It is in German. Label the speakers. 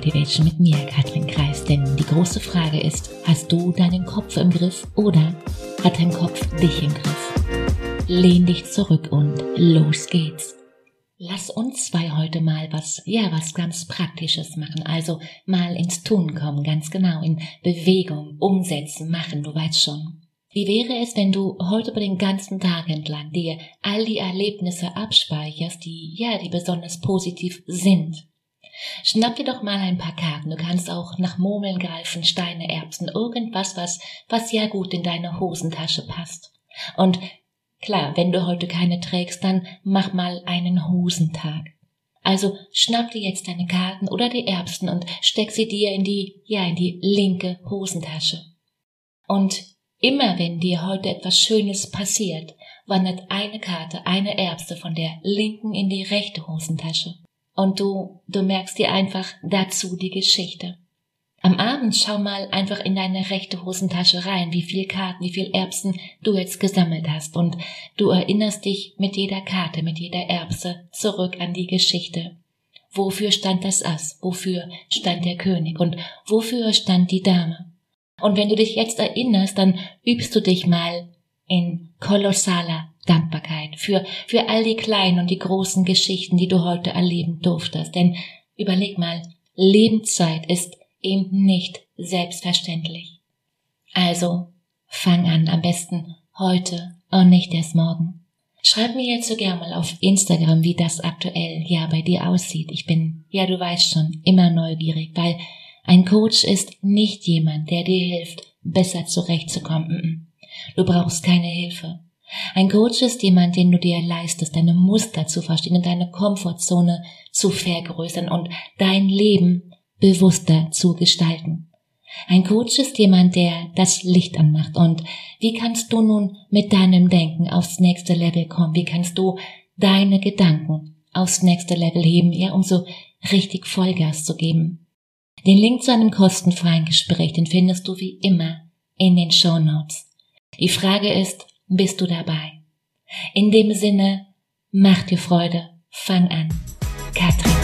Speaker 1: Motivation mit mir, Katrin Kreis. Denn die große Frage ist, hast du deinen Kopf im Griff oder hat dein Kopf dich im Griff? Lehn dich zurück und los geht's. Lass uns zwei heute mal was, ja, was ganz Praktisches machen. Also mal ins Tun kommen, ganz genau, in Bewegung, umsetzen, machen, du weißt schon. Wie wäre es, wenn du heute über den ganzen Tag entlang dir all die Erlebnisse abspeicherst, die, ja, die besonders positiv sind? Schnapp dir doch mal ein paar Karten. Du kannst auch nach Murmeln greifen, Steine, Erbsen, irgendwas, was, was ja gut in deine Hosentasche passt. Und klar, wenn du heute keine trägst, dann mach mal einen Hosentag. Also schnapp dir jetzt deine Karten oder die Erbsen und steck sie dir in die, ja, in die linke Hosentasche. Und immer wenn dir heute etwas Schönes passiert, wandert eine Karte, eine Erbse von der linken in die rechte Hosentasche und du, du merkst dir einfach dazu die Geschichte. Am Abend schau mal einfach in deine rechte Hosentasche rein, wie viel Karten, wie viel Erbsen du jetzt gesammelt hast und du erinnerst dich mit jeder Karte, mit jeder Erbse zurück an die Geschichte. Wofür stand das Ass? Wofür stand der König? Und wofür stand die Dame? Und wenn du dich jetzt erinnerst, dann übst du dich mal in kolossaler Dankbarkeit für, für all die kleinen und die großen Geschichten, die du heute erleben durftest. Denn überleg mal, Lebenszeit ist eben nicht selbstverständlich. Also fang an, am besten heute und nicht erst morgen. Schreib mir jetzt so gerne mal auf Instagram, wie das aktuell ja bei dir aussieht. Ich bin, ja du weißt schon, immer neugierig, weil ein Coach ist nicht jemand, der dir hilft, besser zurechtzukommen. Du brauchst keine Hilfe. Ein Coach ist jemand, den du dir leistest, deine Muster zu verstehen und deine Komfortzone zu vergrößern und dein Leben bewusster zu gestalten. Ein Coach ist jemand, der das Licht anmacht. Und wie kannst du nun mit deinem Denken aufs nächste Level kommen? Wie kannst du deine Gedanken aufs nächste Level heben, ja, um so richtig Vollgas zu geben? Den Link zu einem kostenfreien Gespräch, den findest du wie immer in den Show Notes. Die Frage ist, bist du dabei. In dem Sinne, mach dir Freude, fang an. Katrin.